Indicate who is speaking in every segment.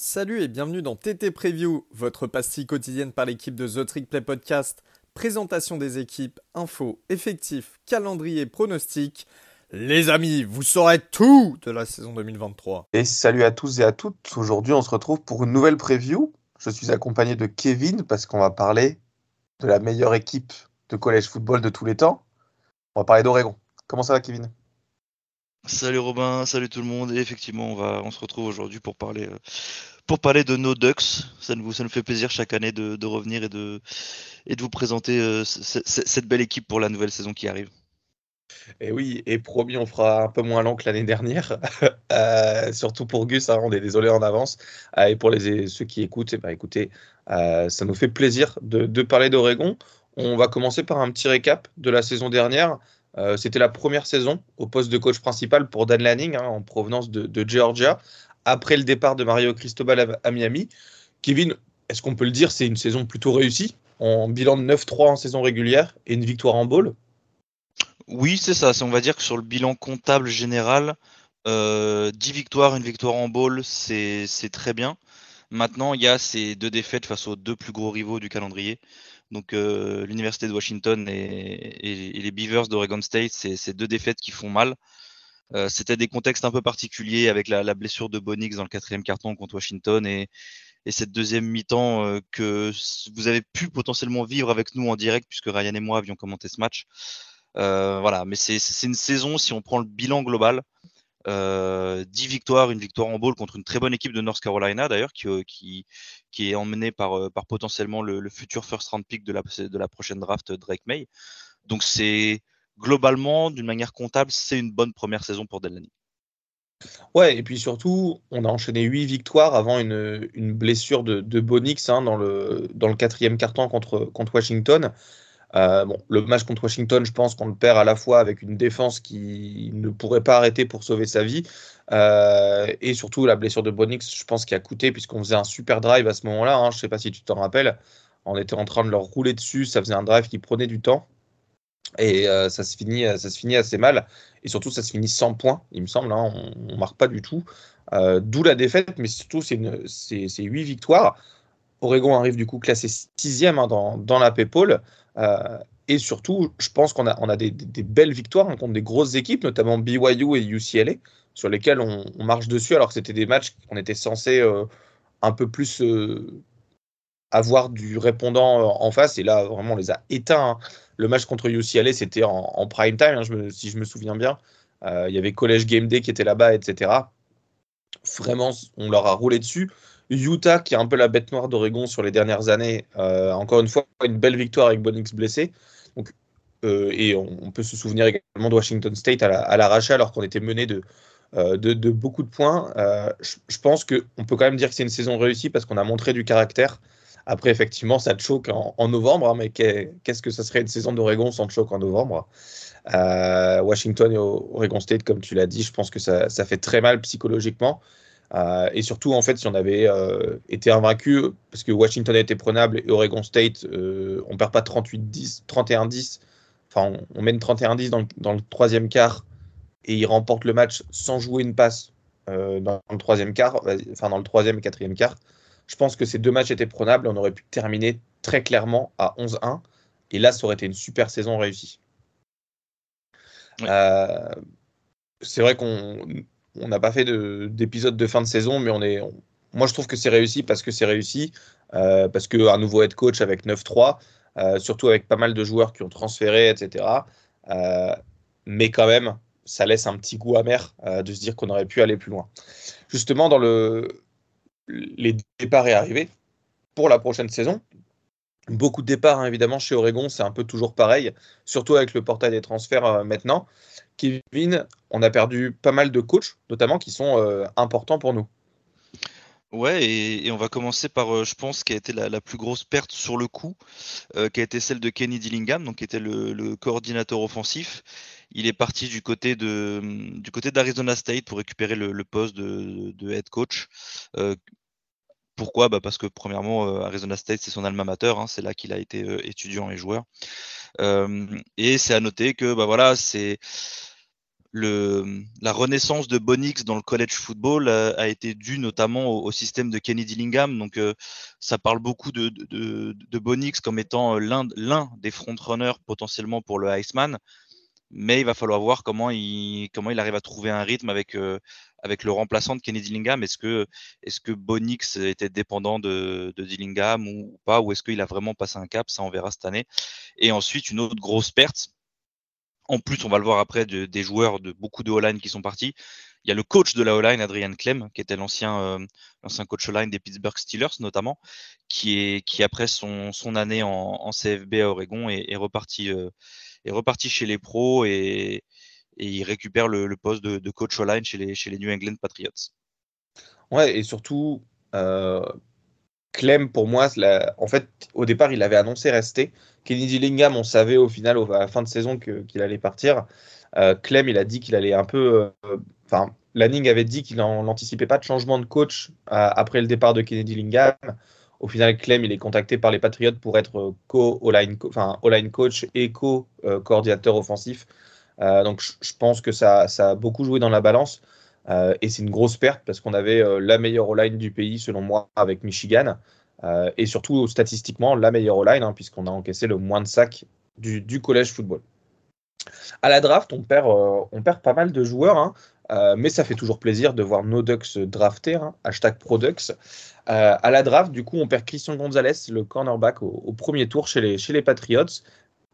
Speaker 1: Salut et bienvenue dans TT Preview, votre pastille quotidienne par l'équipe de The Trick Play Podcast. Présentation des équipes, infos, effectifs, calendrier, pronostics. Les amis, vous saurez tout de la saison 2023.
Speaker 2: Et salut à tous et à toutes. Aujourd'hui, on se retrouve pour une nouvelle preview. Je suis accompagné de Kevin parce qu'on va parler de la meilleure équipe de collège football de tous les temps. On va parler d'Oregon. Comment ça va, Kevin?
Speaker 3: Salut Robin, salut tout le monde. Effectivement, on, va, on se retrouve aujourd'hui pour parler, euh, pour parler de nos Ducks. Ça nous, ça nous fait plaisir chaque année de, revenir et de, et de vous présenter euh, cette belle équipe pour la nouvelle saison qui arrive.
Speaker 2: Et oui, et promis, on fera un peu moins lent que l'année dernière. euh, surtout pour Gus, hein, on est désolé en avance. Et pour les, ceux qui écoutent, eh ben, écoutez, ça nous fait plaisir de, de parler d'Oregon. On va commencer par un petit récap de la saison dernière. Euh, C'était la première saison au poste de coach principal pour Dan Lanning, hein, en provenance de, Georgia, après le départ de Mario Cristobal à, Miami. Kevin, est-ce qu'on peut le dire, c'est une saison plutôt réussie, en bilan de 9-3 en saison régulière et une victoire en bowl?
Speaker 3: Oui, c'est ça. On va dire que sur le bilan comptable général, euh, 10 victoires, une victoire en bowl, c'est très bien. Maintenant, il y a ces deux défaites face aux deux plus gros rivaux du calendrier. Donc, euh, l'Université de Washington et, les Beavers d'Oregon State, c'est ces deux défaites qui font mal. Euh, C'était des contextes un peu particuliers avec la, blessure de Bonix dans le quatrième carton contre Washington et, et cette deuxième mi-temps euh, que vous avez pu potentiellement vivre avec nous en direct puisque Ryan et moi avions commenté ce match. Voilà, mais c'est une saison, si on prend le bilan global, euh, 10 victoires, une victoire en bowl contre une très bonne équipe de North Carolina d'ailleurs, qui, euh, qui, qui, est emmenée par, euh, par potentiellement le, futur first round pick de la, de la prochaine draft Drake May. Donc c'est globalement, d'une manière comptable, c'est une bonne première saison pour Delany.
Speaker 2: Ouais, et puis surtout, on a enchaîné 8 victoires avant une, une blessure de, de Bonix hein, dans, le, dans le quatrième carton contre, contre Washington. Euh, bon, le match contre Washington, je pense qu'on le perd à la fois avec une défense qui ne pourrait pas arrêter pour sauver sa vie, euh, et surtout la blessure de Bonix, je pense, qui a coûté, puisqu'on faisait un super drive à ce moment-là. Hein, je ne sais pas si tu t'en rappelles. On était en train de leur rouler dessus, ça faisait un drive qui prenait du temps. Et euh, ça, se finit, ça se finit assez mal. Et surtout, ça se finit sans points, il me semble. Hein, on ne marque pas du tout. D'où la défaite, mais surtout, c'est 8 victoires. Oregon arrive du coup classé sixième hein, dans, dans la PayPal. Euh, et surtout, je pense qu'on a, des, belles victoires contre des grosses équipes, notamment BYU et UCLA, sur lesquelles on, marche dessus, alors que c'était des matchs qu'on était censé euh, un peu plus euh, avoir du répondant en face. Et là, vraiment, on les a éteints. Hein. Le match contre UCLA, c'était en, prime time, hein, si je me souviens bien. Il y avait College Game Day qui était là-bas, etc. Vraiment, on leur a roulé dessus. Utah, qui est un peu la bête noire d'Oregon sur les dernières années, euh, encore une fois, une belle victoire avec Bonix blessé. Donc, euh, et on, peut se souvenir également de Washington State à l'arraché, la, alors qu'on était mené de, euh, beaucoup de points. Je, je, pense qu'on peut quand même dire que c'est une saison réussie parce qu'on a montré du caractère. Après, effectivement, ça te choque en, novembre, hein, mais qu'est-ce que ça serait une saison d'Oregon sans te choque en novembre? Washington et Oregon State, comme tu l'as dit, je pense que ça, fait très mal psychologiquement. Euh, et surtout, en fait, si on avait euh, été invaincu, parce que Washington était prenable et Oregon State, euh, on perd pas 38-10, 31-10, enfin, on, on, mène 31-10 dans, dans, le troisième quart et ils remportent le match sans jouer une passe euh, dans le troisième quart, enfin, dans le troisième et quatrième quart. Je pense que ces deux matchs étaient prenables, on aurait pu terminer très clairement à 11-1 et là, ça aurait été une super saison réussie. Ouais. C'est vrai qu'on on n'a pas fait d'épisode de, fin de saison, mais on est. Moi, je trouve que c'est réussi parce que c'est réussi, euh, parce qu'un nouveau head coach avec 9-3, euh, surtout avec pas mal de joueurs qui ont transféré, etc. Euh, mais quand même, ça laisse un petit goût amer de se dire qu'on aurait pu aller plus loin. Justement, dans le. Les départs est arrivé pour la prochaine saison. Beaucoup de départs, hein, évidemment, chez Oregon, c'est un peu toujours pareil, surtout avec le portail des transferts maintenant. Kevin, on a perdu pas mal de coachs, notamment, qui sont euh, importants pour nous.
Speaker 3: Ouais, et, on va commencer par, euh, je pense, qui a été la, plus grosse perte sur le coup, euh, qui a été celle de Kenny Dillingham, qui était le, coordinateur offensif. Il est parti du côté de du côté d'Arizona State pour récupérer le, poste de, head coach. Pourquoi? Bah Parce que premièrement, Arizona State, c'est son alma mater, hein, c'est là qu'il a été étudiant et joueur. et c'est à noter que bah voilà, c'est la renaissance de Bonix dans le college football a, été due notamment au, système de Kenny Dillingham. Donc, euh, ça parle beaucoup de, Bonix comme étant l'un des frontrunners potentiellement pour le Iceman. Mais il va falloir voir comment il, arrive à trouver un rythme avec, euh, le remplaçant de Kenny Dillingham. Est-ce que, Bonix était dépendant de Dillingham ou pas? Ou est-ce qu'il a vraiment passé un cap? Ça, on verra cette année. Et ensuite, une autre grosse perte en plus, on va le voir après, des joueurs de beaucoup de O-line qui sont partis. Il y a le coach de la O-line, Adrian Clem, qui était l'ancien euh, coach O-line des Pittsburgh Steelers notamment, qui est qui après son, son année en, CFB à Oregon est, reparti euh, est reparti chez les pros et, et il récupère le, poste de, coach O-line chez les chez les New England Patriots.
Speaker 2: Ouais, et surtout euh, Clem, pour moi, en fait, au départ, il avait annoncé rester. Kenny Dillingham, on savait au final, à la fin de saison, qu'il allait partir. Euh, Clem, il a dit qu'il allait un peu. Euh, enfin, Lanning avait dit qu'il n'anticipait pas de changement de coach euh, après le départ de Kenny Dillingham. Au final, Clem, il est contacté par les Patriots pour être co-line coach et co-coordinateur offensif. donc, je pense que ça, a beaucoup joué dans la balance. Euh, et c'est une grosse perte parce qu'on avait euh, la meilleure O-line du pays, selon moi, avec Michigan. Euh, et surtout, statistiquement, la meilleure O-line, hein, puisqu'on a encaissé le moins de sacs du, collège football. À la draft, on perd, on perd pas mal de joueurs, hein, mais ça fait toujours plaisir de voir nos Ducks drafter, hein, hashtag ProDucks. à la draft, du coup, on perd Christian Gonzalez, le cornerback, au, premier tour chez les, chez les Patriots.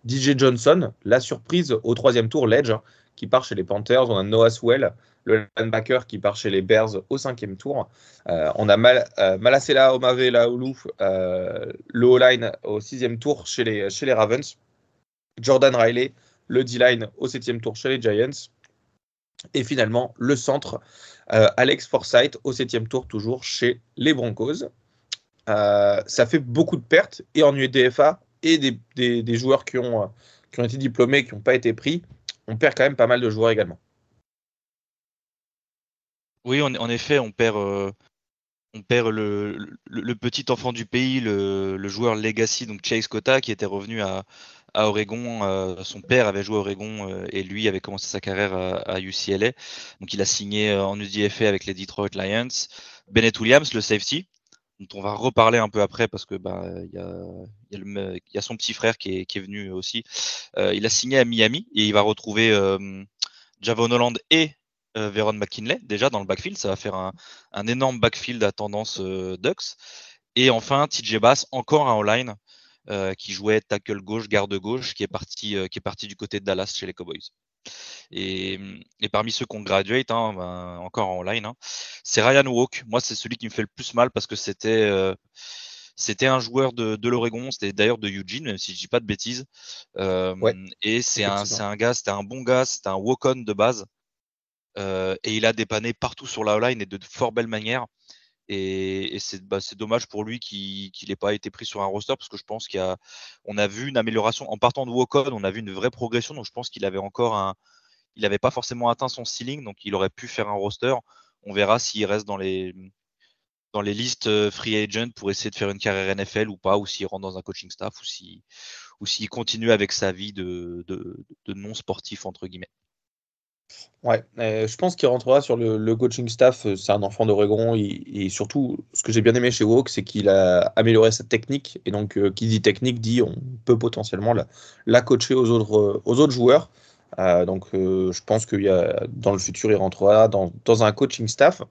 Speaker 2: DJ Johnson, la surprise au troisième tour, Ledge, qui part chez les Panthers. On a Noah Swell, le linebacker qui part chez les Bears au cinquième tour. Euh, on a Mal, euh, Malasela Omave euh, le O-line au sixième tour chez les, Ravens. Jordan Riley, le D-line au septième tour chez les Giants. Et finalement, le centre, Alex Forsythe au septième tour, toujours chez les Broncos. ça fait beaucoup de pertes, et en UDFA, et des, des, joueurs qui ont, qui ont été diplômés, qui n'ont pas été pris. On perd quand même pas mal de joueurs également.
Speaker 3: Oui, en, effet, on perd, euh, on perd le, petit enfant du pays, le, joueur legacy, donc Chase Cota, qui était revenu à, Oregon. Euh, son père avait joué à Oregon euh, et lui avait commencé sa carrière à, UCLA. Donc il a signé en UDFA avec les Detroit Lions. Bennett Williams, le safety, dont on va reparler un peu après parce que bah, y, a, son petit frère qui est, venu aussi. il a signé à Miami et il va retrouver Javon Holland et euh, Veron McKinley, déjà dans le backfield. Ça va faire un, énorme backfield à tendance euh, Ducks. Et enfin, TJ Bass, encore un online euh, qui jouait tackle gauche, garde gauche, qui est parti du côté de Dallas chez les Cowboys. Et, parmi ceux qu'on graduate, hein, ben, encore en online, hein, c'est Ryan Walk. Moi, c'est celui qui me fait le plus mal parce que c'était c'était un joueur de, l'Oregon, c'était d'ailleurs de Eugene, même si je dis pas de bêtises. et c'est un, un gars, c'était un bon gars, c'était un walk-on de base. Euh, et il a dépanné partout sur la line et de fort belle manière. Et, bah, c'est dommage pour lui qu'il n'ait pas été pris sur un roster parce que je pense qu'on a, a vu une amélioration en partant de Wocon, on a vu une vraie progression. Donc je pense qu'il avait encore un, il n'avait pas forcément atteint son ceiling, donc il aurait pu faire un roster. On verra s'il reste dans les dans les listes euh, free agent pour essayer de faire une carrière NFL ou pas, ou s'il rentre dans un coaching staff, ou s'il ou continue avec sa vie de, de non sportif entre guillemets.
Speaker 2: Ouais, je pense qu'il rentrera sur le, coaching staff. Euh, c'est un enfant d'Oregon. Et, surtout, ce que j'ai bien aimé chez Walk, c'est qu'il a amélioré sa technique. Et donc, euh, qui dit technique dit on peut potentiellement la, coacher aux autres, euh, joueurs. donc, je pense que y a, dans le futur, il rentrera dans, un coaching staff.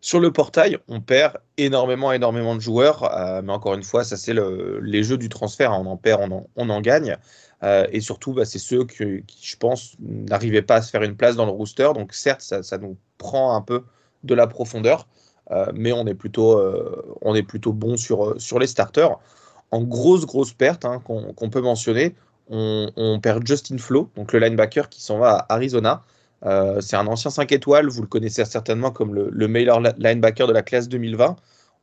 Speaker 2: Sur le portail, on perd énormément, énormément de joueurs. mais encore une fois, ça, c'est les jeux du transfert. On en perd, on en gagne. Euh, et surtout, bah, c'est ceux qui, je pense, n'arrivaient pas à se faire une place dans le rooster. Donc certes, ça, nous prend un peu de la profondeur, euh, mais on est plutôt, euh, on est plutôt bon sur, sur les starters. En grosse, grosse perte hein, qu'on peut mentionner, on, perd Justin Flo, donc le linebacker qui s'en va à Arizona. c'est un ancien 5 étoiles, vous le connaissez certainement comme le, meilleur linebacker de la classe 2020,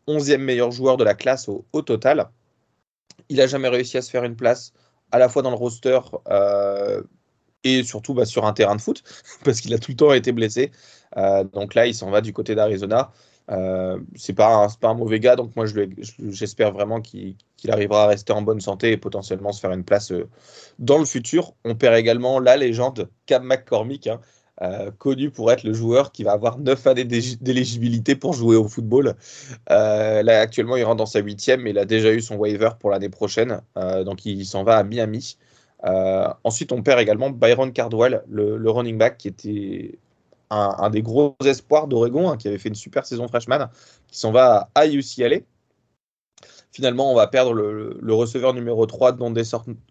Speaker 2: 11e meilleur joueur de la classe au total. Il n'a jamais réussi à se faire une place à la fois dans le roster euh, et surtout bah, sur un terrain de foot, parce qu'il a tout le temps été blessé. Euh, donc là, il s'en va du côté d'Arizona. Euh, c'est pas, un mauvais gars, donc moi j'espère vraiment qu'il arrivera à rester en bonne santé et potentiellement se faire une place dans le futur. On perd également la légende Cam McCormick, hein, euh, connu pour être le joueur qui va avoir 9 années d'éligibilité pour jouer au football. Euh, là, actuellement, il rentre dans sa huitième, mais il a déjà eu son waiver pour l'année prochaine, euh, donc il s'en va à Miami. ensuite, on perd également Byron Cardwell, le, running back, qui était un, des gros espoirs d'Oregon, hein, qui avait fait une super saison freshman, qui s'en va à UCLA. Finalement, on va perdre le, receveur numéro 3, Donde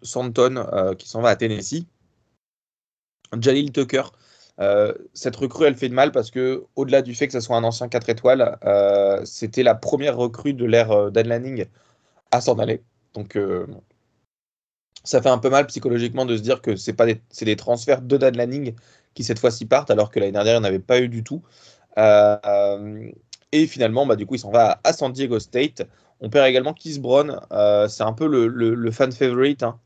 Speaker 2: Santon, qui s'en va à Tennessee. Jalil Tucker, euh, cette recrue, elle fait de mal parce que, au-delà du fait que ce soit un ancien 4 étoiles, euh, c'était la première recrue de l'ère euh, Dan Lanning à s'en aller. Donc, ça fait un peu mal psychologiquement de se dire que c'est pas des, des transferts de Dan Lanning qui cette fois-ci partent, alors que l'année dernière, il n'y en avait pas eu du tout. et finalement, bah, du coup, il s'en va à, San Diego State. On perd également Keith Brown. c'est un peu le, fan favorite. Hein.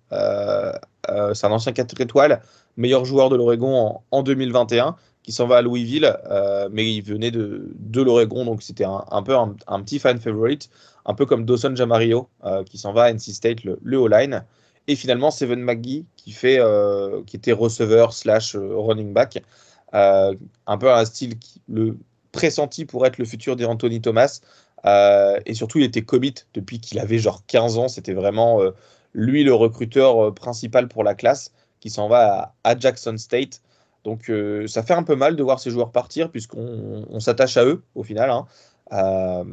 Speaker 2: c'est un ancien 4 étoiles meilleur joueur de l'Oregon en, 2021, qui s'en va à Louisville, euh, mais il venait de, de l'Oregon, donc c'était un, peu un, petit fan favorite, un peu comme Dawson Jamario, euh, qui s'en va à NC State, le, le O-line. Et finalement, Seven McGee, qui, fait, euh, qui était receveur slash running back, un peu un style qui, le pressenti pour être le futur d'Anthony Thomas. et surtout, il était commit depuis qu'il avait genre 15 ans. C'était vraiment lui le recruteur principal pour la classe qui s'en va à, Jackson State. Donc euh, ça fait un peu mal de voir ces joueurs partir puisqu'on s'attache à eux au final. Hein. Euh,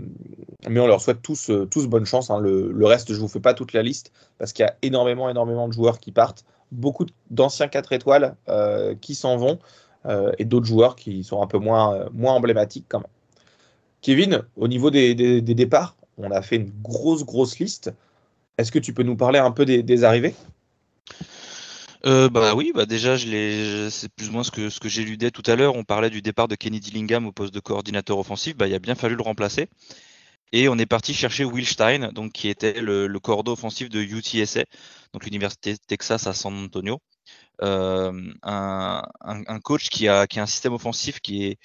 Speaker 2: mais on leur souhaite tous, euh, bonne chance. Hein. Le, reste, je ne vous fais pas toute la liste parce qu'il y a énormément, énormément de joueurs qui partent. Beaucoup d'anciens 4 étoiles qui s'en vont et d'autres joueurs qui sont un peu moins, moins emblématiques quand même. Kevin, au niveau des, départs, on a fait une grosse, grosse liste. Est-ce que tu peux nous parler un peu des arrivées?
Speaker 3: Euh, bah oui, bah déjà, c'est plus ou moins ce que, ce que j'éludais tout à l'heure. On parlait du départ de Kenny Dillingham au poste de coordinateur offensif. Bah, il a bien fallu le remplacer. Et on est parti chercher Will Stein, donc, qui était le, le offensif de UTSA, donc l'Université Texas à San Antonio. Euh, un, un, coach qui a, qui a un système offensif qui est,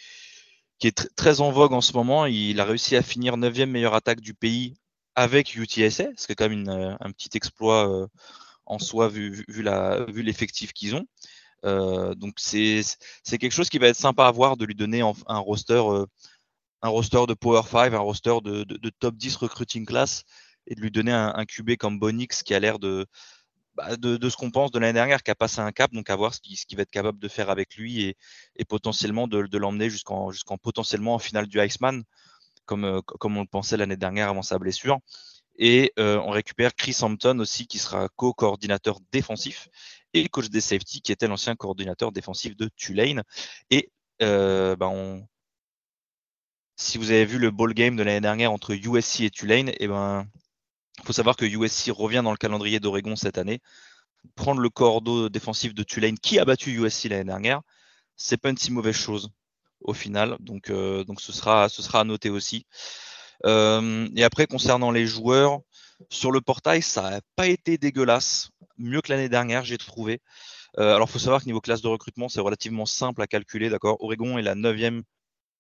Speaker 3: qui est très en vogue en ce moment. Il a réussi à finir 9e meilleure attaque du pays avec UTSA, ce qui est quand même un petit exploit euh, en soi vu, vu l'effectif qu'ils ont. Euh, donc c'est quelque chose qui va être sympa à voir de lui donner un roster euh, un roster de Power 5, un roster de, top 10 recruiting class et de lui donner un, QB comme Bonix qui a l'air bah, de, de, ce qu'on pense de l'année dernière, qui a passé un cap, donc à voir ce qu'il va être capable de faire avec lui et, et potentiellement de, l'emmener jusqu'en jusqu'en potentiellement en finale du Iceman, comme, euh, comme on le pensait l'année dernière avant sa blessure. Et euh, on récupère Chris Hampton aussi, qui sera co-coordinateur défensif et coach des safety, qui était l'ancien coordinateur défensif de Tulane. Et euh, ben si vous avez vu le ball game de l'année dernière entre USC et Tulane, et eh ben faut savoir que USC revient dans le calendrier d'Oregon cette année. Prendre le cordeau défensif de Tulane, qui a battu USC l'année dernière, c'est pas une si mauvaise chose au final. Donc, euh, donc ce sera, ce sera à noter aussi. Euh, et après, concernant les joueurs, sur le portail, ça n'a pas été dégueulasse. Mieux que l'année dernière, j'ai trouvé. Euh, alors, il faut savoir que niveau classe de recrutement, c'est relativement simple à calculer. D'accord? Oregon est la neuvième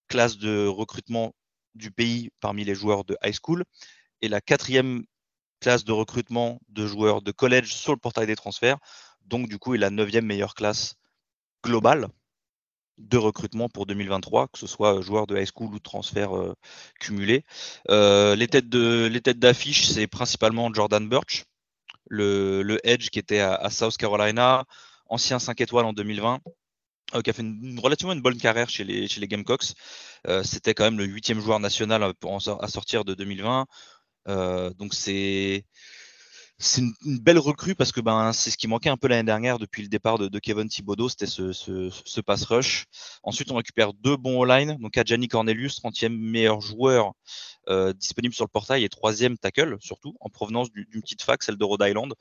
Speaker 3: classe de recrutement du pays parmi les joueurs de high school et la quatrième classe de recrutement de joueurs de college sur le portail des transferts. Donc, du coup, est la neuvième meilleure classe globale de recrutement pour 2023, que ce soit joueur de high school ou transfert euh, cumulé. Euh, les têtes d'affiche, c'est principalement Jordan Birch, le, le edge qui était à, South Carolina, ancien 5 étoiles en 2020. Euh, qui a fait relativement une bonne carrière chez les, chez Gamecocks. C'était quand même le huitième joueur national pour à sortir de 2020. donc c'est c'est une, belle recrue parce que ben, c'est ce qui manquait un peu l'année dernière depuis le départ de, Kevin Thibodeau, c'était ce, pass rush. Ensuite, on récupère deux bons all-line, donc Adjani Cornelius, 30e meilleur joueur euh, disponible sur le portail et troisième tackle, surtout, en provenance d'une petite fac, celle de Rhode Island.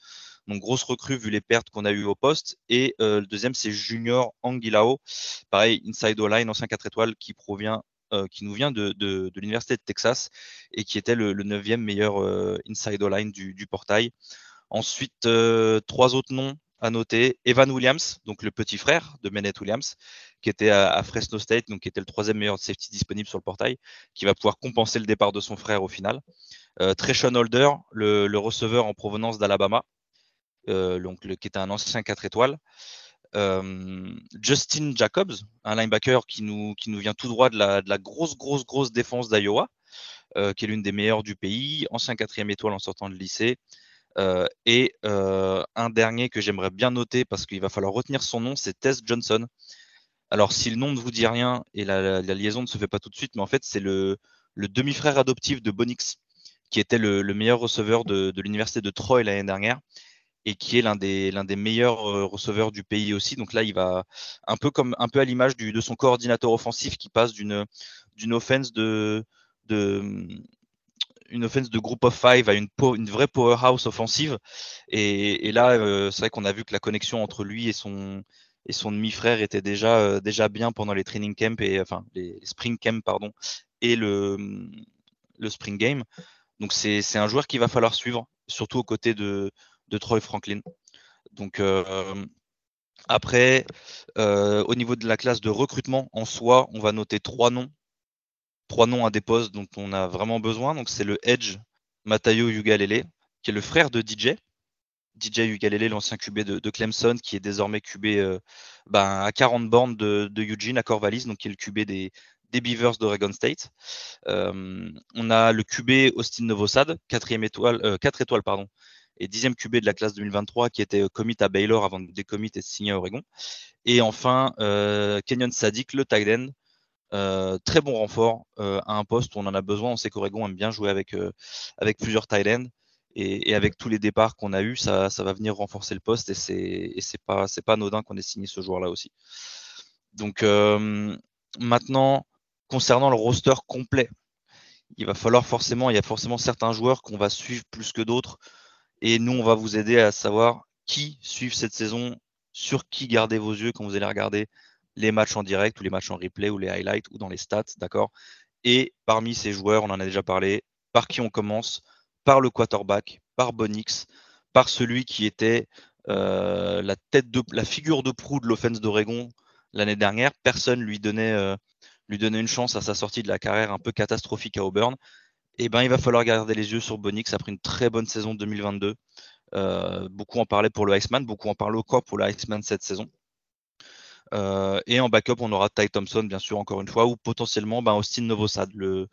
Speaker 3: Donc, grosse recrue vu les pertes qu'on a eues au poste. Et euh, le deuxième, c'est Junior Anguilao, pareil, inside all-line, ancien 4 étoiles, qui provient qui nous vient de, l'Université de Texas et qui était le, neuvième meilleur euh, inside line du, portail. Ensuite, euh, trois autres noms à noter. Evan Williams, donc le petit frère de Mennett Williams, qui était à, Fresno State, donc qui était le troisième meilleur safety disponible sur le portail, qui va pouvoir compenser le départ de son frère au final. Euh, Holder, le, receveur en provenance d'Alabama, qui était un ancien 4 étoiles. Justin Jacobs, un linebacker qui nous, vient tout droit de la, de grosse, grosse, grosse défense d'Iowa, qui est l'une des meilleures du pays, ancien quatrième étoile en sortant de lycée. et un dernier que j'aimerais bien noter parce qu'il va falloir retenir son nom, c'est Tess Johnson. Alors, si le nom ne vous dit rien et la, liaison ne se fait pas tout de suite, mais en fait, c'est le, demi-frère adoptif de Bonix, qui était le, meilleur receveur de, l'université de Troy l'année dernière et qui est l'un des, des meilleurs euh, receveurs du pays aussi. Donc là, il va un peu comme un peu à l'image de son coordinateur offensif qui passe d'une, offense de, de une offense de group of five à une, une vraie powerhouse offensive. Et, là, euh, c'est vrai qu'on a vu que la connexion entre lui et son, et son demi-frère était déjà, euh, déjà bien pendant les training camps et enfin les spring camps pardon et le, le spring game. Donc c'est un joueur qu'il va falloir suivre, surtout aux côtés de, de Troy Franklin. Donc euh, après, euh, au niveau de la classe de recrutement en soi, on va noter trois noms, trois noms à des postes dont on a vraiment besoin. Donc c'est le Edge Matayo Ugalele, qui est le frère de DJ. DJ Ugalele, l'ancien QB de, Clemson, qui est désormais QB euh, ben, à 40 bornes de, Eugene à Corvallis, donc qui est le QB des, Beavers d'Oregon State. On a le QB Austin Novosad, quatrième étoile, euh, 4 étoiles pardon, et dixième QB de la classe 2023 qui était commit à Baylor avant de décommit et de signer à Oregon. Et enfin, euh, Kenyon Sadik, le tight end, euh, très bon renfort euh, à un poste où on en a besoin. On sait qu'Oregon aime bien jouer avec, avec plusieurs tight ends. Et, avec tous les départs qu'on a eu, ça, ça, va venir renforcer le poste et c'est pas pas anodin qu'on ait signé ce joueur-là aussi. Donc maintenant, concernant le roster complet, il va falloir forcément, il y a forcément certains joueurs qu'on va suivre plus que d'autres. Et nous, on va vous aider à savoir qui suivre cette saison, sur qui garder vos yeux quand vous allez regarder les matchs en direct ou les matchs en replay ou les highlights ou dans les stats, d'accord? Et parmi ces joueurs, on en a déjà parlé, par qui on commence? Par le quarterback, par Bonix, par celui qui était euh, la tête la figure de proue de l'offense d'Oregon l'année dernière. Personne lui donnait euh, lui donner une chance à sa sortie de la carrière un peu catastrophique à Auburn, eh ben, il va falloir garder les yeux sur Bonix après une très bonne saison 2022. Euh, beaucoup en parlaient pour le Iceman, beaucoup en parlent encore pour le Iceman cette saison. Euh, et en backup, on aura Ty Thompson, bien sûr, encore une fois, ou potentiellement ben, Austin Novosad, le,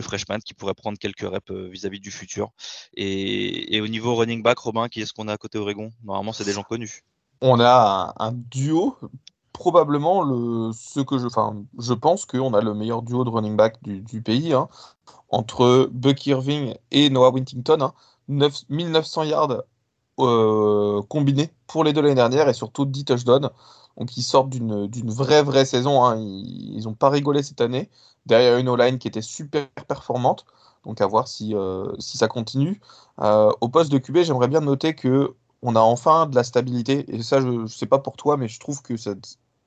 Speaker 3: freshman, qui pourrait prendre quelques reps euh, vis-à-vis du futur. Et, au niveau running back, Robin, qui est-ce qu'on a à côté Oregon Normalement, c'est des gens connus.
Speaker 2: On a un duo probablement le, ce que je, enfin, je pense qu'on a le meilleur duo de running back du, pays, hein, entre Buck Irving et Noah Wintington. Hein, 1900 yards euh, combinés pour les deux l'année dernière et surtout 10 touchdowns. Donc ils sortent d'une vraie vraie saison. Hein. Ils n'ont pas rigolé cette année derrière une O-line qui était super performante. Donc à voir si, euh, si ça continue. Euh, au poste de QB, j'aimerais bien noter que on a enfin de la stabilité. Et ça, je ne sais pas pour toi, mais je trouve que ça,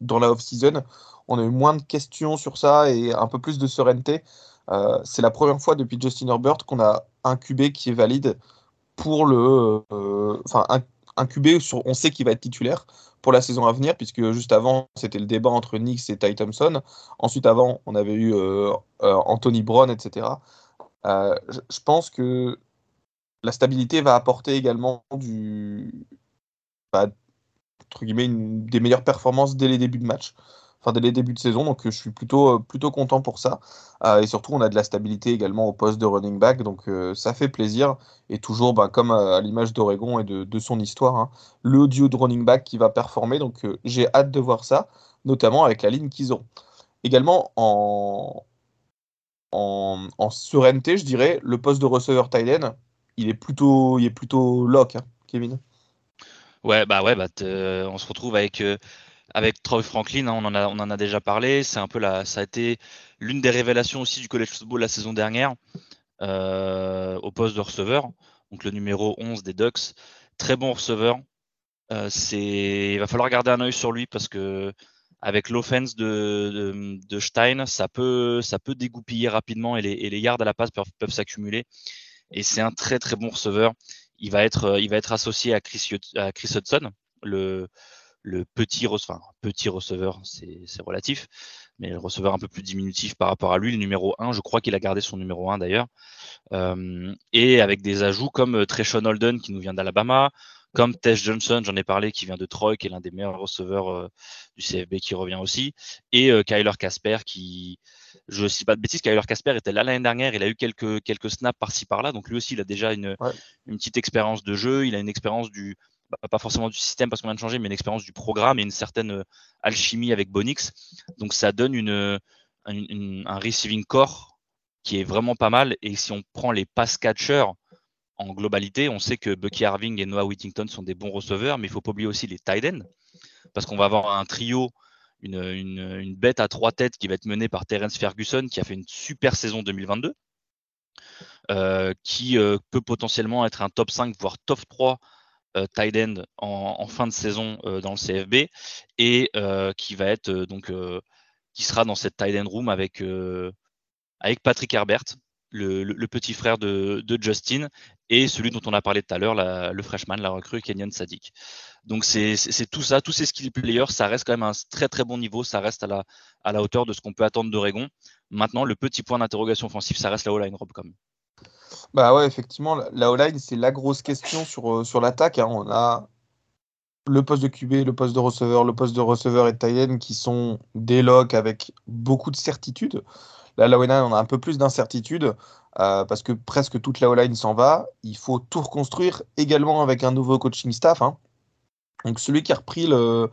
Speaker 2: dans la off-season. On a eu moins de questions sur ça et un peu plus de sérénité. Euh, c'est la première fois depuis Justin Herbert qu'on a un QB qui est valide pour le. Euh, enfin, un, QB sur, on sait qu'il va être titulaire pour la saison à venir, puisque juste avant, c'était le débat entre Knicks et Ty Thompson. Ensuite, avant, on avait eu euh, Anthony Brown, etc. je pense que la stabilité va apporter également du, bah, entre guillemets, une, des meilleures performances dès les débuts de match, enfin dès les débuts de saison. Donc euh, je suis plutôt, euh, plutôt content pour ça. Euh, et surtout, on a de la stabilité également au poste de running back, donc ça fait plaisir. Et toujours, ben, comme à, l'image d'Oregon et de, son histoire, hein, le duo de running back qui va performer. Donc j'ai hâte de voir ça, notamment avec la ligne qu'ils ont. Également en, en, en, sereineté, je dirais, le poste de receveur Tyden, il est plutôt, il est plutôt lock, hein, Kevin.
Speaker 3: Ouais, bah ouais, bah on se retrouve avec euh, avec Troy Franklin, hein, on en a on en a déjà parlé. C'est un peu la, ça a été l'une des révélations aussi du college football la saison dernière euh, au poste de receveur. Donc le numéro 11 des Ducks, très bon receveur. Euh, c'est, il va falloir garder un œil sur lui parce que avec l'offense de, de, Stein, ça peut ça peut dégoupiller rapidement et les, et les yards à la passe peuvent, peuvent s'accumuler. Et c'est un très très bon receveur il va être, euh, il va être associé à Chris, Hudson, le, petit, receveur, c'est relatif, mais le receveur un peu plus diminutif par rapport à lui, le numéro 1, je crois qu'il a gardé son numéro 1 d'ailleurs, euh, et avec des ajouts comme euh, Treshon Holden qui nous vient d'Alabama, comme Tess Johnson, j'en ai parlé, qui vient de Troy, qui est l'un des meilleurs receveurs du CFB, qui revient aussi, et Kyler Casper, qui, je ne sais pas de bêtises, Kyler Casper était là l'année dernière, il a eu quelques, quelques snaps par-ci par-là, donc lui aussi, il a déjà une, une petite expérience de jeu, il a une expérience du, bah, pas forcément du système parce qu'on vient de changer, mais une expérience du programme et une certaine euh, alchimie avec Bonix. Donc ça donne une, un receiving core qui est vraiment pas mal. Et si on prend les pass catchers en globalité, on sait que Bucky Harving et Noah Whittington sont des bons receveurs, mais il faut pas oublier aussi les tight ends, parce qu'on va avoir un trio, une, une, bête à trois têtes qui va être menée par Terence Ferguson, qui a fait une super saison 2022, euh, qui euh, peut potentiellement être un top 5, voire top 3 euh, tight end en, fin de saison dans le CFB, et qui va être donc qui sera dans cette tight end room avec, avec Patrick Herbert, le, petit frère de, Justin, et celui dont on a parlé tout à l'heure, le freshman, la recrue Kenyon Sadik. Donc c'est tout ça, tous ces skill players, ça reste quand même un très très bon niveau, ça reste à la, à la hauteur de ce qu'on peut attendre d'Oregon. Maintenant, le petit point d'interrogation offensif, ça reste la O-line, Rob, quand même.
Speaker 2: Bah ouais, effectivement, la O-line, c'est la grosse question sur, euh, sur l'attaque. Hein. On a le poste de QB, le poste de receveur, le poste de receveur et de qui sont des locks avec beaucoup de certitude. Là, la O-line, on a un peu plus d'incertitude euh, parce que presque toute la O-line s'en va. Il faut tout reconstruire également avec un nouveau coaching staff. Hein. Donc, celui qui a repris le,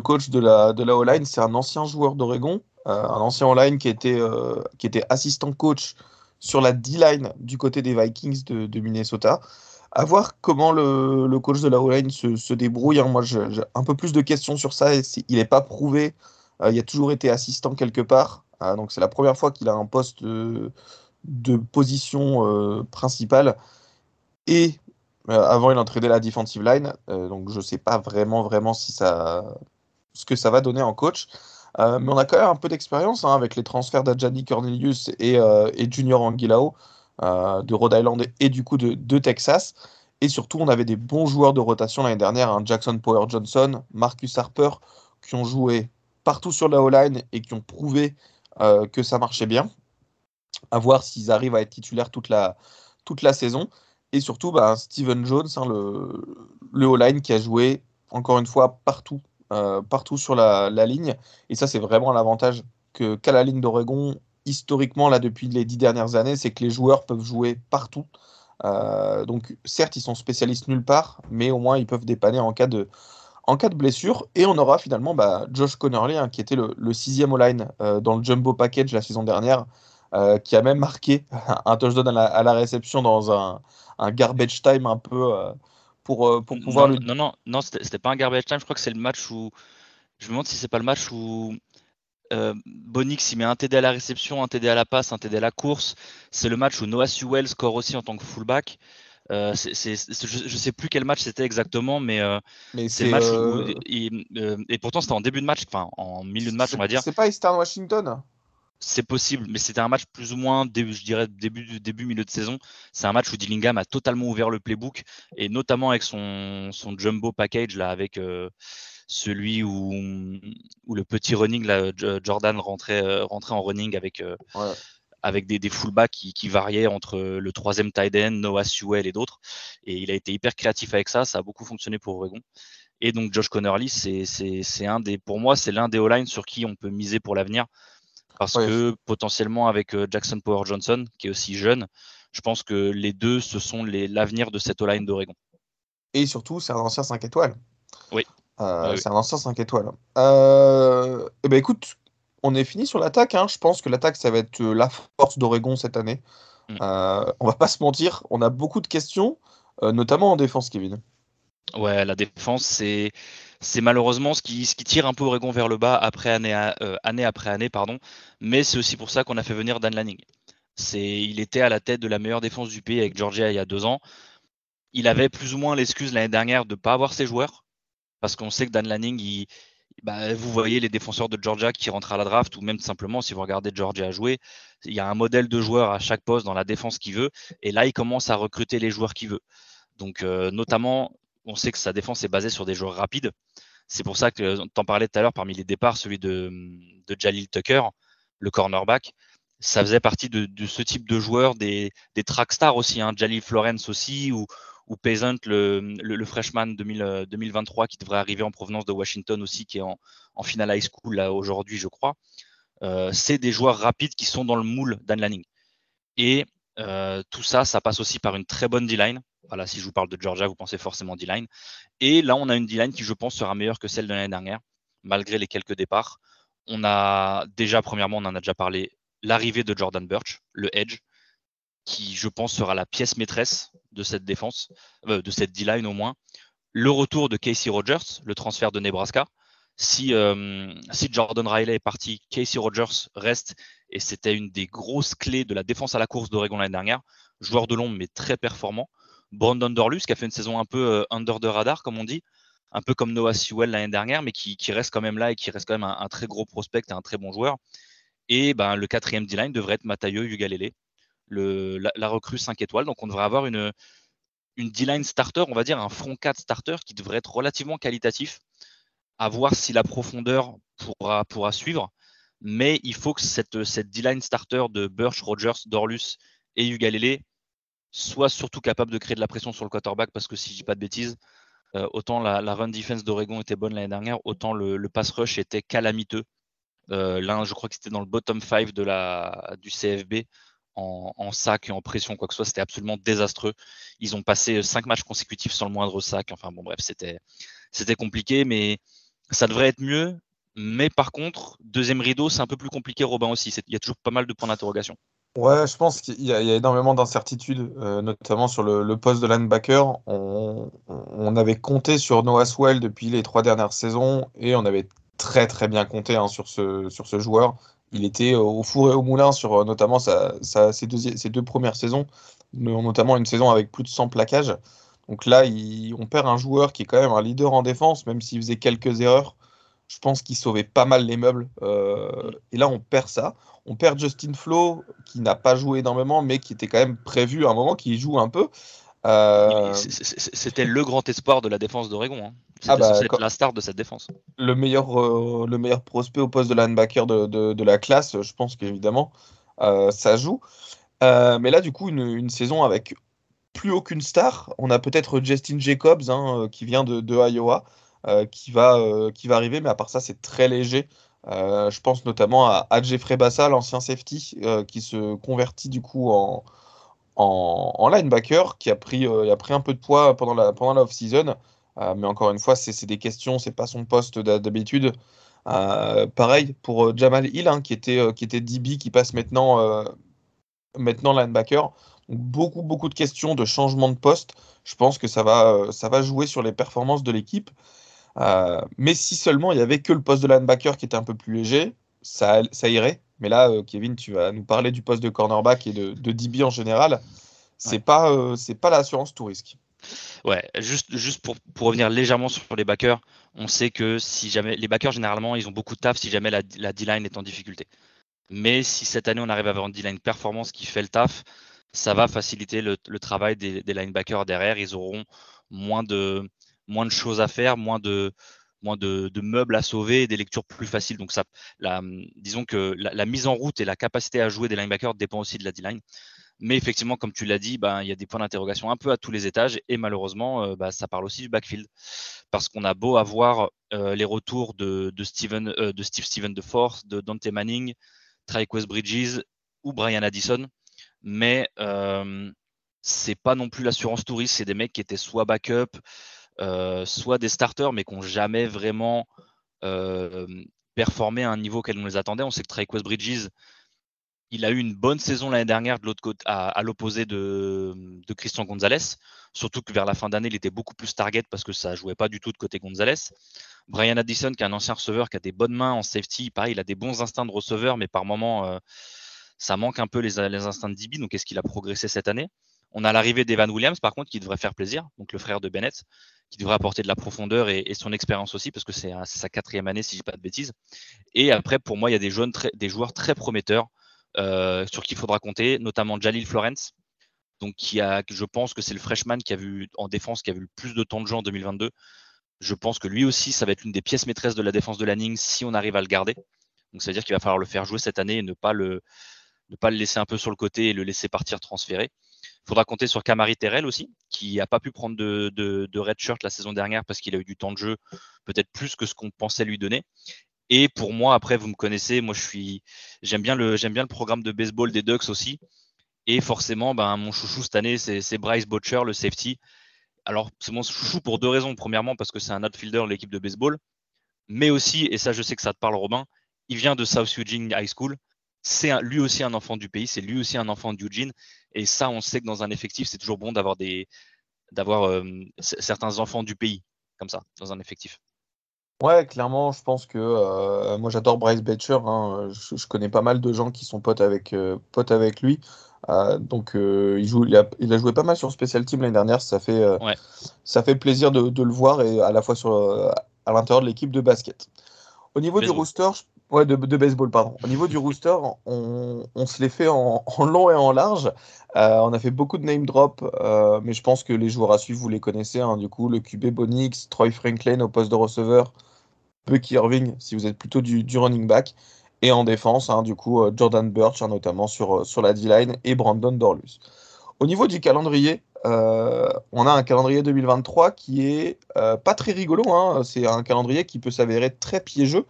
Speaker 2: coach de la, de la O-line, c'est un ancien joueur d'Oregon, euh, un ancien O-line qui, était euh, qui était assistant coach sur la D-line du côté des Vikings de, de Minnesota. À voir comment le, le coach de la O-line se, se, débrouille. Hein. Moi, j'ai un peu plus de questions sur ça. il n'est pas prouvé. il a toujours été assistant quelque part. Donc c'est la première fois qu'il a un poste de, position euh, principale. Et euh, avant, il entraînait la defensive line. Euh, donc je ne sais pas vraiment, vraiment si ça, ce que ça va donner en coach. mais on a quand même un peu d'expérience hein, avec les transferts d'Adjani Cornelius et, Junior Anguilao de Rhode Island et, du coup de, Texas. Et surtout, on avait des bons joueurs de rotation l'année dernière, hein, Jackson Power Johnson, Marcus Harper, qui ont joué partout sur la O-line et qui ont prouvé euh, que ça marchait bien. À voir s'ils arrivent à être titulaires toute la, toute la saison. Et surtout, bah, Steven Jones, hein, le, le O-line qui a joué, encore une fois, partout, euh, partout sur la, la, ligne. Et ça, c'est vraiment l'avantage que, qu'a la ligne d'Oregon, historiquement, là, depuis les dix dernières années, c'est que les joueurs peuvent jouer partout. Euh, donc, certes, ils sont spécialistes nulle part, mais au moins, ils peuvent dépanner en cas de, en cas de blessure. Et on aura finalement bah, Josh Connerly, hein, qui était le, sixième all-line euh, dans le jumbo package la saison dernière, euh, qui a même marqué un touchdown à la, à la réception dans un, un, garbage time un peu euh, pour, pour pouvoir
Speaker 3: non, Non, non, non c'était pas un garbage time. Je crois que c'est le match où. Je me demande si c'est pas le match où. Bonix il met un TD à la réception, un TD à la passe, un TD à la course. C'est le match où Noah Sewell score aussi en tant que fullback. Euh, je ne sais plus quel match c'était exactement, mais, euh, c'est le match où. Euh, et pourtant, c'était en début de match, enfin en milieu de match, on va dire.
Speaker 2: C'est pas Eastern Washington?
Speaker 3: C'est possible, mais c'était un match plus ou moins, début, je dirais, début, début, milieu de saison. C'est un match où Dillingham a totalement ouvert le playbook, et notamment avec son, son jumbo package, là, avec celui où, où le petit running, là, Jordan rentrait, rentrait en running avec, avec des, des fullbacks qui, qui, variaient entre le troisième tight end, Noah Sewell et d'autres. Et il a été hyper créatif avec ça. Ça a beaucoup fonctionné pour Oregon. Et donc Josh Connerly, c'est un des, pour moi, c'est l'un des O-line sur qui on peut miser pour l'avenir. Parce que potentiellement avec euh, Jackson Power Johnson, qui est aussi jeune, je pense que les deux, ce sont l'avenir de cette O-line d'Oregon.
Speaker 2: Et surtout, c'est un ancien 5 étoiles.
Speaker 3: Oui.
Speaker 2: Euh, c'est un ancien 5 étoiles. Euh, eh ben écoute, on est fini sur l'attaque. Hein. Je pense que l'attaque, ça va être la force d'Oregon cette année. Mm. Euh, on va pas se mentir, on a beaucoup de questions, notamment en défense, Kevin.
Speaker 3: Ouais, la défense, c'est c'est malheureusement ce qui, tire un peu Oregon vers le bas après année, année après année, pardon. Mais c'est aussi pour ça qu'on a fait venir Dan Lanning. Il était à la tête de la meilleure défense du pays avec Georgia il y a deux ans. Il avait plus ou moins l'excuse l'année dernière de ne pas avoir ses joueurs, parce qu'on sait que Dan Lanning, bah, vous voyez les défenseurs de Georgia qui rentrent à la draft, ou même simplement, si vous regardez Georgia jouer, il y a un modèle de joueur à chaque poste dans la défense qu'il veut, et là, il commence à recruter les joueurs qu'il veut. Donc, euh, notamment, on sait que sa défense est basée sur des joueurs rapides. C'est pour ça que, t'en parlais tout à l'heure, parmi les départs, celui de, de Jalil Tucker, le cornerback, ça faisait partie de, ce type de joueurs, des, des track stars aussi, hein, Jalil Florence aussi, ou, ou Peasant, le, freshman 2023 qui devrait arriver en provenance de Washington aussi, qui est en, finale high school aujourd'hui, je crois. c'est des joueurs rapides qui sont dans le moule d'Anne Lanning. Tout ça, ça passe aussi par une très bonne D-line. Voilà, si je vous parle de Georgia, vous pensez forcément D-line. Et là, on a une D-line qui, je pense, sera meilleure que celle de l'année dernière, malgré les quelques départs. On a déjà, premièrement, on en a déjà parlé, l'arrivée de Jordan Birch, le edge, qui, je pense, sera la pièce maîtresse de cette défense, euh, de cette D-line au moins. Le retour de Casey Rogers, le transfert de Nebraska. Si, euh, si Jordan Riley est parti, Casey Rogers reste, et c'était une des grosses clés de la défense à la course d'Oregon l'année dernière. Joueur de l'ombre, mais très performant. Brandon Dorlus, qui a fait une saison un peu euh, under the radar, comme on dit, un peu comme Noah Sewell l'année dernière, mais qui, reste quand même là et qui reste quand même un, très gros prospect et un très bon joueur. Et ben, le quatrième D-line devrait être Matayo Ugalele, le, la, recrue 5 étoiles. Donc on devrait avoir une, une D-line starter, on va dire un front 4 starter qui devrait être relativement qualitatif, à voir si la profondeur pourra, pourra suivre. Mais il faut que cette, cette D-line starter de Birch, Rogers, Dorlus et Ugalele soit surtout capable de créer de la pression sur le quarterback parce que si je dis pas de bêtises, euh, autant la, run defense d'Oregon était bonne l'année dernière, autant le, pass rush était calamiteux. Euh, je crois que c'était dans le bottom 5 de la, du CFB en, sac et en pression, quoi que ce soit. C'était absolument désastreux. Ils ont passé cinq matchs consécutifs sans le moindre sac. Enfin bon, bref, c'était compliqué, mais ça devrait être mieux. Mais par contre, deuxième rideau, c'est un peu plus compliqué, Robin aussi. Il y a toujours pas mal de points d'interrogation.
Speaker 2: Ouais, je pense qu'il y, a énormément d'incertitudes, euh, notamment sur le, poste de linebacker. On, avait compté sur Noah Swell depuis les trois dernières saisons et on avait très très bien compté hein, sur, ce, sur ce joueur. Il était au four et au moulin sur euh, notamment sa, ses, deux, ses, deux, premières saisons, notamment une saison avec plus de 100 plaquages. Donc là, on perd un joueur qui est quand même un leader en défense, même s'il faisait quelques erreurs. Je pense qu'il sauvait pas mal les meubles. Euh, et là, on perd ça. On perd Justin Flo, qui n'a pas joué énormément, mais qui était quand même prévu à un moment, qui joue un peu.
Speaker 3: Euh, c'était le grand espoir de la défense d'Oregon. Hein. Ah C'était bah, la star de cette défense.
Speaker 2: Le meilleur, euh, le meilleur prospect au poste de linebacker de, de, la classe, je pense qu'évidemment, ça joue. mais là, du coup, une, saison avec plus aucune star. On a peut-être Justin Jacobs, hein, qui vient de, Iowa. Euh, qui, va, euh, qui va arriver, mais à part ça, c'est très léger. Euh, je pense notamment à, Jeffrey Bassa, l'ancien safety, qui se convertit du coup en, linebacker, qui a pris, un peu de poids pendant la, pendant la off-season. mais encore une fois, c'est des questions, c'est pas son poste d'habitude. pareil pour Jamal Hill, hein, qui, était, qui DB, qui passe maintenant linebacker. Beaucoup, beaucoup de questions de changement de poste. Je pense que ça va, ça va jouer sur les performances de l'équipe. Euh, mais si seulement il y avait que le poste de linebacker qui était un peu plus léger, ça, ça irait. Mais là, euh, Kevin, tu vas nous parler du poste de cornerback et de, de DB en général. C'est pas, euh, c'est pas l'assurance tout risque.
Speaker 3: Ouais, juste, juste pour, pour, revenir légèrement sur les backers, on sait que si jamais les backers généralement ils ont beaucoup de taf si jamais la, la D-line est en difficulté. Mais si cette année on arrive à avoir une D-line performance qui fait le taf, ça va faciliter le, travail des, linebackers derrière. Ils auront moins de, moins de choses à faire, moins de, moins de, meubles à sauver des lectures plus faciles. Donc, ça, disons que la, mise en route et la capacité à jouer des linebackers dépend aussi de la D-line. Mais effectivement, comme tu l'as dit, ben, il y a des points d'interrogation un peu à tous les étages et malheureusement, euh, bah, ça parle aussi du backfield. Parce qu'on a beau avoir euh, les retours de, de, Steven, euh, de Steve Steven de Force, de Dante Manning, West Bridges ou Brian Addison, mais c'est pas non plus l'assurance touriste, c'est des mecs qui étaient soit backup, euh, soit des starters, mais qui n'ont jamais vraiment euh, performé à un niveau qu'elle nous les attendait. On sait que Traquest Bridges, il a eu une bonne saison l'année dernière de l'autre côté, à, l'opposé de, Christian Gonzalez. Surtout que vers la fin d'année, il était beaucoup plus target parce que ça jouait pas du tout de côté Gonzalez. Brian Addison, qui est un ancien receveur, qui a des bonnes mains en safety, pareil, il a des bons instincts de receveur, mais par moment, euh, ça manque un peu les, instincts de DB. Donc, est-ce qu'il a progressé cette année? On a l'arrivée d'Evan Williams, par contre, qui devrait faire plaisir, donc le frère de Bennett, qui devrait apporter de la profondeur et, son expérience aussi, parce que c'est sa quatrième année, si je dis pas de bêtises. Et après, pour moi, il y a des, jeunes des joueurs très prometteurs euh, sur qui il faudra compter, notamment Jalil Florence, donc qui a, je pense que c'est le freshman qui a vu en défense, qui a vu le plus de temps de jeu en 2022. Je pense que lui aussi, ça va être l'une des pièces maîtresses de la défense de Lanning si on arrive à le garder. Donc, ça veut dire qu'il va falloir le faire jouer cette année et ne pas le, ne pas le laisser un peu sur le côté et le laisser partir transférer. Il faudra compter sur Kamari Terrell aussi, qui n'a pas pu prendre de, red shirt la saison dernière parce qu'il a eu du temps de jeu, peut-être plus que ce qu'on pensait lui donner. Et pour moi, après, vous me connaissez, moi je suis, j'aime bien le, bien le programme de baseball des Ducks aussi. Et forcément, ben, mon chouchou cette année, c'est Bryce Butcher, le safety. Alors, c'est mon chouchou pour deux raisons. Premièrement, parce que c'est un outfielder de l'équipe de baseball. Mais aussi, et ça, je sais que ça te parle, Robin, il vient de South Eugene High School. C'est lui aussi un enfant du pays. C'est lui aussi un enfant d'Eugene. Et ça, on sait que dans un effectif, c'est toujours bon d'avoir des, d'avoir euh, certains enfants du pays, comme ça, dans un effectif.
Speaker 2: Ouais, clairement, je pense que euh, moi j'adore Bryce Betcher. Hein. je, connais pas mal de gens qui sont potes avec, euh, potes avec lui. Donc il, joue, il a, il, a, joué pas mal sur Special Team l'année dernière. Ça fait, ça fait plaisir de, de, le voir et à la fois sur, à l'intérieur de l'équipe de basket. Au niveau du rooster, ouais, de, de, baseball, pardon. Au niveau du rooster, on, on se l'est fait en, long et en large. on a fait beaucoup de name drop, mais je pense que les joueurs à suivre, vous les connaissez. Hein, du coup, le QB Bonix, Troy Franklin au poste de receveur. Bucky Irving si vous êtes plutôt du, running back. Et en défense, hein, du coup, euh, Jordan Birch, hein, notamment sur, euh, sur la D-line, et Brandon Dorlus. Au niveau du calendrier, euh, on a un calendrier 2023 qui est pas très rigolo. C'est un calendrier qui peut s'avérer très piégeux.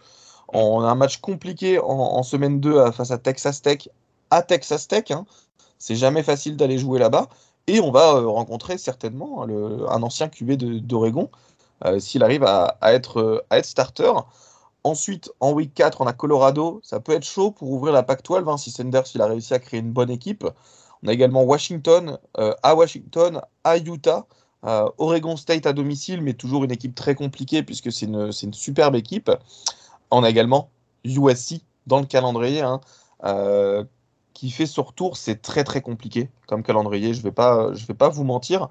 Speaker 2: On a un match compliqué en, semaine 2 face à Texas Tech, à Texas Tech. C'est jamais facile d'aller jouer là-bas. Et on va rencontrer certainement un ancien QB d'Oregon, euh, s'il arrive à, être, euh, à être starter. Ensuite, en week 4, on a Colorado. Ça peut être chaud pour ouvrir la PAC 12 hein, si Sanders a réussi à créer une bonne équipe. On a également Washington, euh, à Washington, à Utah, Oregon State à domicile, mais toujours une équipe très compliquée puisque c'est une, superbe équipe. On a également USC dans le calendrier, hein, qui fait son retour. C'est très très compliqué comme calendrier, je ne vais, pas, vais pas vous mentir.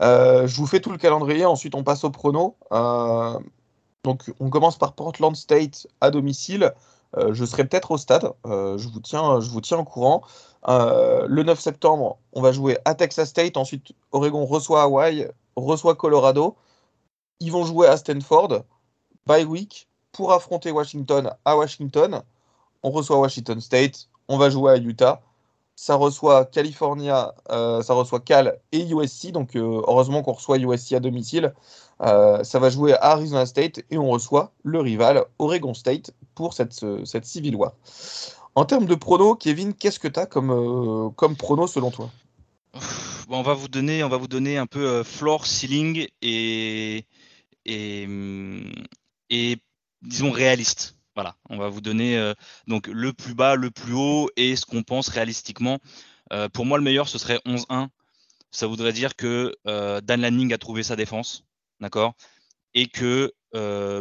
Speaker 2: Euh, je vous fais tout le calendrier, ensuite on passe au prono. Euh, donc on commence par Portland State à domicile. Euh, je serai peut-être au stade, je, vous tiens, je vous tiens au courant. le 9 septembre, on va jouer à Texas State. Ensuite, Oregon reçoit Hawaii, reçoit Colorado. Ils vont jouer à Stanford, bye week, pour affronter Washington à Washington. On reçoit Washington State, on va jouer à Utah ça reçoit California, euh, ça reçoit Cal et USC. Donc euh, heureusement qu'on reçoit USC à domicile. Euh, ça va jouer à Arizona State et on reçoit le rival Oregon State pour cette, cette Civil War. En termes de pronos, Kevin, qu'est-ce que tu as comme, comme prono selon toi?
Speaker 3: On va vous donner, on va vous donner un peu floor, ceiling et, et, et disons réaliste. Voilà, on va vous donner euh, donc le plus bas, le plus haut et ce qu'on pense réalistiquement. Euh, pour moi, le meilleur, ce serait 11-1. Ça voudrait dire que euh, Dan Lanning a trouvé sa défense, d'accord, et que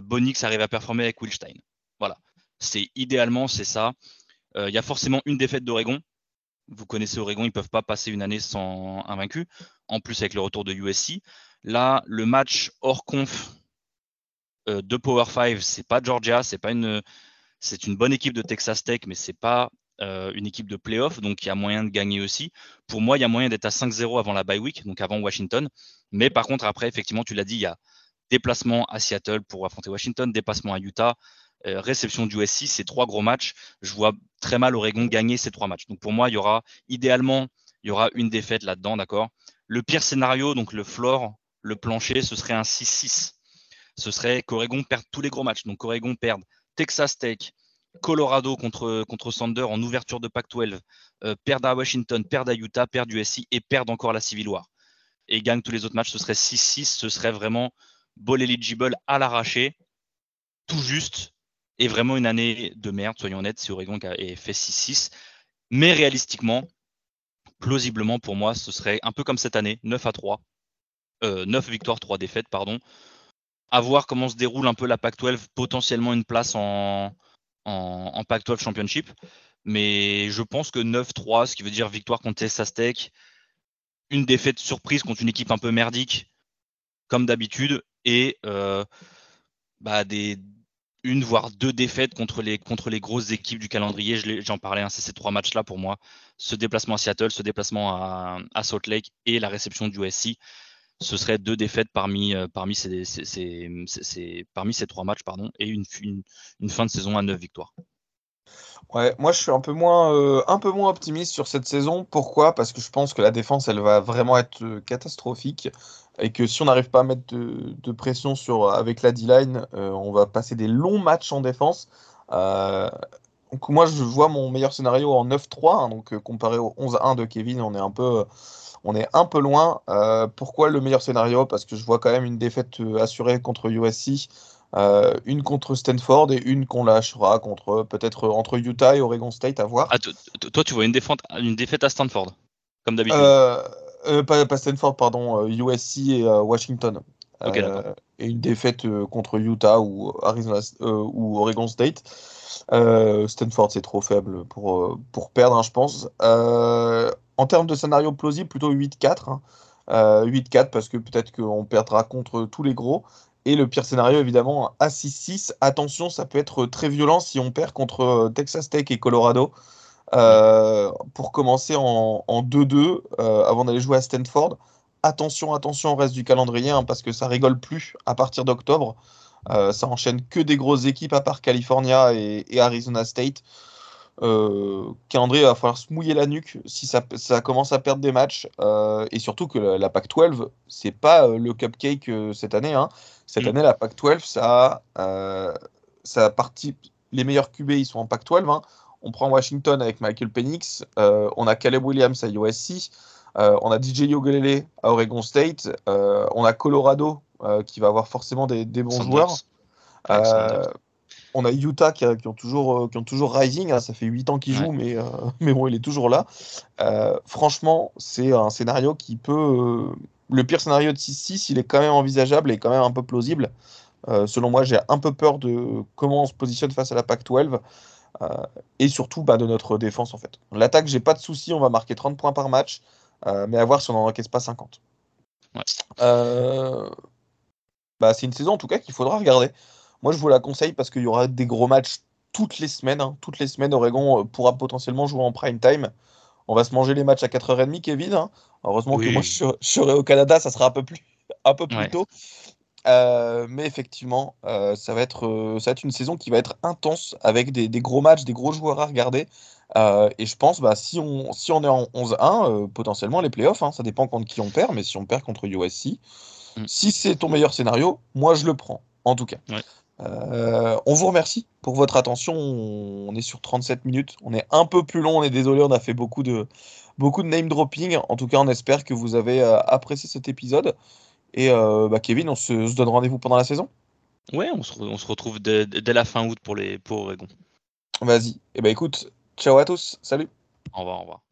Speaker 3: Bonix arrive à performer avec Wilstein. Voilà, c'est idéalement, c'est ça. Il y a forcément une défaite d'Oregon. Vous connaissez Oregon, ils ne peuvent pas passer une année sans invaincu. En plus, avec le retour de USC. Là, le match hors conf de Power 5, c'est pas Georgia, c'est pas une, c'est une bonne équipe de Texas Tech, mais c'est pas euh, une équipe de playoff, donc il y a moyen de gagner aussi. Pour moi, il y a moyen d'être à 5-0 avant la bye week, donc avant Washington. Mais par contre, après, effectivement, tu l'as dit, il y a déplacement à Seattle pour affronter Washington, déplacement à Utah, euh, réception du USC, c'est trois gros matchs. Je vois très mal Oregon gagner ces trois matchs. Donc pour moi, il y aura idéalement, il y aura une défaite là-dedans, d'accord? Le pire scénario, donc le floor, le plancher, ce serait un 6-6 ce serait qu'Oregon perde tous les gros matchs. Donc Oregon perde Texas Tech, Colorado contre, contre Sander en ouverture de Pac-12, euh, à Washington, perdent à Utah, perdent USC et perdent encore la Civil War. Et gagnent tous les autres matchs, ce serait 6-6, ce serait vraiment ball eligible à l'arraché, tout juste, et vraiment une année de merde, soyons honnêtes, si Oregon a fait 6-6. Mais réalistiquement, plausiblement pour moi, ce serait un peu comme cette année, 9 à 3. 9 euh, victoires, 3 défaites, pardon à voir comment se déroule un peu la Pac-12, potentiellement une place en, en, Pac-12 Championship. Mais je pense que 9-3, ce qui veut dire victoire contre Texas Tech, une défaite surprise contre une équipe un peu merdique, comme d'habitude, et euh, bah, des, une voire deux défaites contre les, contre les grosses équipes du calendrier. J'en parlais, hein, c'est ces trois matchs-là pour moi. Ce déplacement à Seattle, ce déplacement à, Salt Lake et la réception du USC ce serait deux défaites parmi, euh, parmi, ces, parmi ces trois matchs pardon, et une, fin de saison à neuf victoires.
Speaker 2: Ouais, moi je suis un peu moins, euh, un peu moins optimiste sur cette saison. Pourquoi? Parce que je pense que la défense, elle va vraiment être euh, catastrophique et que si on n'arrive pas à mettre de, pression sur, avec la D-line, on va passer des longs matchs en défense. donc moi je vois mon meilleur scénario en 9-3, hein, donc comparé au 11-1 de Kevin, on est un peu, on est un peu loin. pourquoi le meilleur scénario? Parce que je vois quand même une défaite assurée contre USC. Euh, une contre Stanford et une qu'on lâchera contre peut-être entre Utah et Oregon State à voir.
Speaker 3: Ah, toi, tu vois une défaite, une défaite à Stanford, comme d'habitude.
Speaker 2: Euh, euh, pas, Stanford, pardon, USC et Washington. et une défaite contre Utah ou Arizona ou Oregon State. Stanford, c'est trop faible pour, pour perdre, hein, je pense. En termes de scénario plausible, plutôt 8-4. 8-4 hein. parce que peut-être qu'on perdra contre tous les gros. Et le pire scénario, évidemment, à 6-6. Attention, ça peut être très violent si on perd contre euh, Texas Tech et Colorado. Euh, pour commencer en 2-2 euh, avant d'aller jouer à Stanford. Attention, attention au reste du calendrier hein, parce que ça rigole plus à partir d'octobre. ça enchaîne que des grosses équipes à part California et, Arizona State. Calendrier va falloir se mouiller la nuque si ça, commence à perdre des matchs et surtout que la, la Pac-12 c'est pas le cupcake cette année hein. Cette mm. année, la Pac-12, ça, euh, ça parti. Les meilleurs QB, ils sont en Pac-12. Hein. On prend Washington avec Michael Penix. Euh, on a Caleb Williams à USC. Euh, on a DJ Yogelele à Oregon State. on a Colorado qui va avoir forcément des, bons joueurs. On a Utah qui, ont toujours, qui ont toujours Rising. Hein. ça fait 8 ans qu'ils jouent, mais, mais bon, il est toujours là. franchement, c'est un scénario qui peut le pire scénario de 6-6, il est quand même envisageable et quand même un peu plausible. Euh, selon moi, j'ai un peu peur de comment on se positionne face à la PAC-12 euh, et surtout bah, de notre défense en fait. L'attaque, j'ai pas de souci, on va marquer 30 points par match, euh, mais à voir si on n'en encaisse pas 50. Bah, c'est une saison en tout cas qu'il faudra regarder. Moi, je vous la conseille parce qu'il y aura des gros matchs toutes les semaines. Hein. Toutes les semaines, Oregon pourra potentiellement jouer en prime time. On va se manger les matchs à 4h30, Kevin. Hein. Heureusement que moi, je, serai au Canada, ça sera un peu plus, un peu plus tôt. Euh, mais effectivement, euh, ça, va être, euh, ça va être une saison qui va être intense avec des, gros matchs, des gros joueurs à regarder. et je pense, bah, si, on, si on est en 11-1, potentiellement les playoffs, hein, ça dépend contre qui on perd, mais si on perd contre USC, mm. si c'est ton meilleur scénario, moi je le prends, en tout cas. Euh, on vous remercie pour votre attention. On est sur 37 minutes. On est un peu plus long. On est désolé. On a fait beaucoup de, beaucoup de name dropping. En tout cas, on espère que vous avez euh, apprécié cet épisode. Et euh, bah, Kevin, on se, donne rendez-vous pendant la saison?
Speaker 3: Ouais, on se, retrouve dès, la fin août pour les pour Oregon.
Speaker 2: Vas-y. Et eh bah ben, écoute, ciao à tous. Salut.
Speaker 3: Au revoir, au revoir.